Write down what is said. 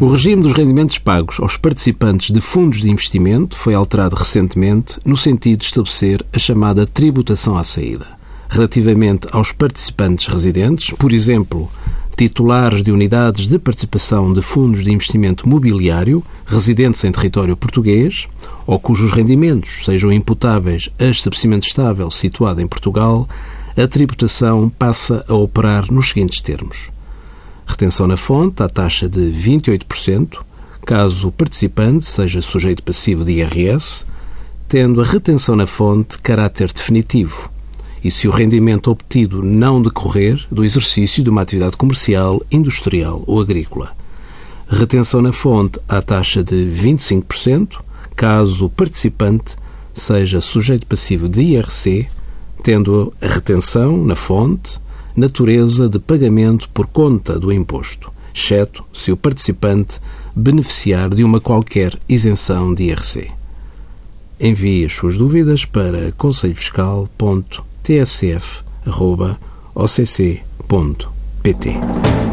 O regime dos rendimentos pagos aos participantes de fundos de investimento foi alterado recentemente no sentido de estabelecer a chamada tributação à saída. Relativamente aos participantes residentes, por exemplo, titulares de unidades de participação de fundos de investimento mobiliário residentes em território português ou cujos rendimentos sejam imputáveis a estabelecimento estável situado em Portugal, a tributação passa a operar nos seguintes termos retenção na fonte à taxa de 28%, caso o participante seja sujeito passivo de IRS, tendo a retenção na fonte caráter definitivo e se o rendimento obtido não decorrer do exercício de uma atividade comercial, industrial ou agrícola. Retenção na fonte à taxa de 25%, caso o participante seja sujeito passivo de IRC, tendo a retenção na fonte natureza de pagamento por conta do imposto, exceto se o participante beneficiar de uma qualquer isenção de IRC. Envie as suas dúvidas para conselhofiscal.tsf.occ.pt.